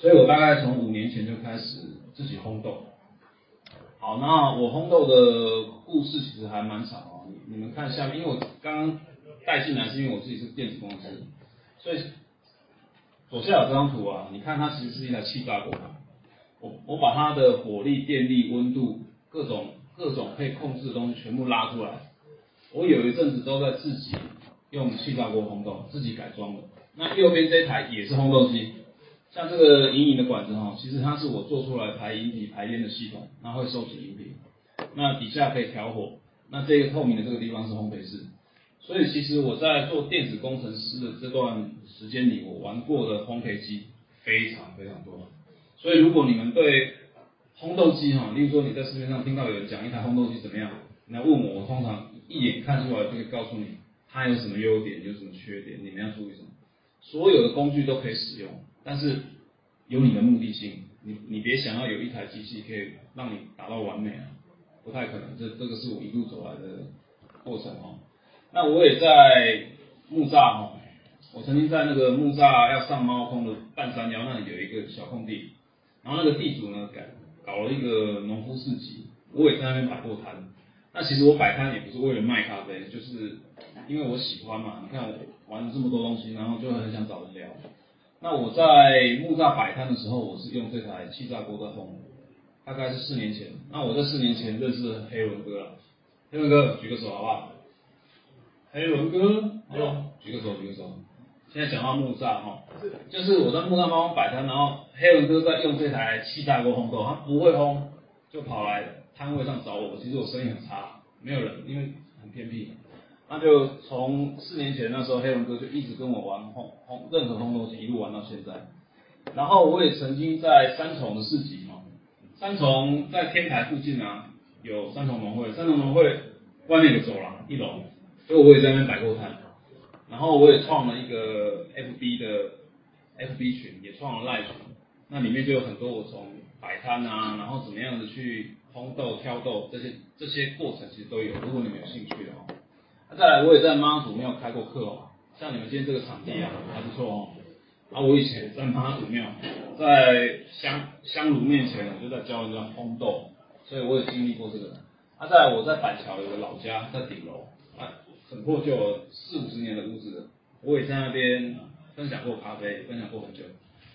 所以我大概从五年前就开始自己烘豆。好，那我烘豆的故事其实还蛮长哦。你们看下面，因为我刚刚带进来是因为我自己是电子公司，所以左下角这张图啊，你看它其实是一台气炸锅。我我把它的火力、电力、温度各种各种可以控制的东西全部拉出来。我有一阵子都在自己用气炸锅烘豆，自己改装的。那右边这台也是烘豆机，像这个隐隐的管子哈，其实它是我做出来排饮体排烟的系统，它会收集饮品。那底下可以调火，那这个透明的这个地方是烘焙室。所以其实我在做电子工程师的这段时间里，我玩过的烘焙机非常非常多。所以如果你们对烘豆机哈，例如说你在市面上听到有人讲一台烘豆机怎么样，你来问我，我通常一眼看出来就会告诉你它有什么优点，有什么缺点，你们要注意什么。所有的工具都可以使用，但是有你的目的性，你你别想要有一台机器可以让你达到完美啊，不太可能。这这个是我一路走来的过程哦。那我也在木栅哈，我曾经在那个木栅要上猫空的半山腰那里有一个小空地，然后那个地主呢搞搞了一个农夫市集，我也在那边摆过摊。那其实我摆摊也不是为了卖咖啡，就是因为我喜欢嘛。你看我玩了这么多东西，然后就很想找人聊。那我在木栅摆摊的时候，我是用这台气炸锅在烘，大概是四年前。那我在四年前认识黑文哥了，黑文哥举个手好不好？黑文哥，哦，举个手举个手。现在讲到木栅哈，就是我在木栅帮我摆摊，然后黑文哥在用这台气炸锅烘豆，他不会烘，就跑来。摊位上找我，其实我生意很差，没有人，因为很偏僻。那就从四年前那时候，黑龙哥就一直跟我玩烘烘任何烘豆机，一路玩到现在。然后我也曾经在三重的市集嘛，三重在天台附近啊，有三重农会，三重农会外面有走廊一楼，所以我也在那边摆过摊。然后我也创了一个 FB 的 FB 群，也创了赖群，那里面就有很多我从摆摊啊，然后怎么样的去。烘豆、挑豆这些这些过程其实都有，如果你们有兴趣的话。再来，我也在妈祖庙开过课哦，像你们今天这个场地啊，还不错哦。啊，我以前在妈祖庙，在香香炉面前，我就在教人家烘豆，所以我也经历过这个。啊，再来，我在板桥有个老家，在顶楼，啊，很破旧，四五十年的屋子，我也在那边分享过咖啡，分享过很久。